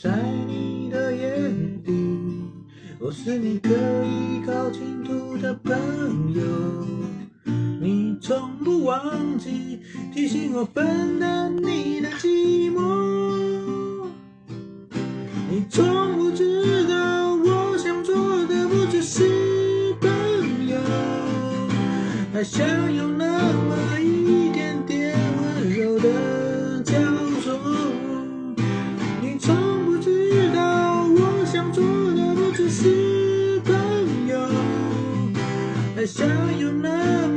在你的眼底，我是你可以靠近度的朋友。你从不忘记提醒我分担你的寂寞，你从不知道我想做的不只是朋友，还想有 I show you now.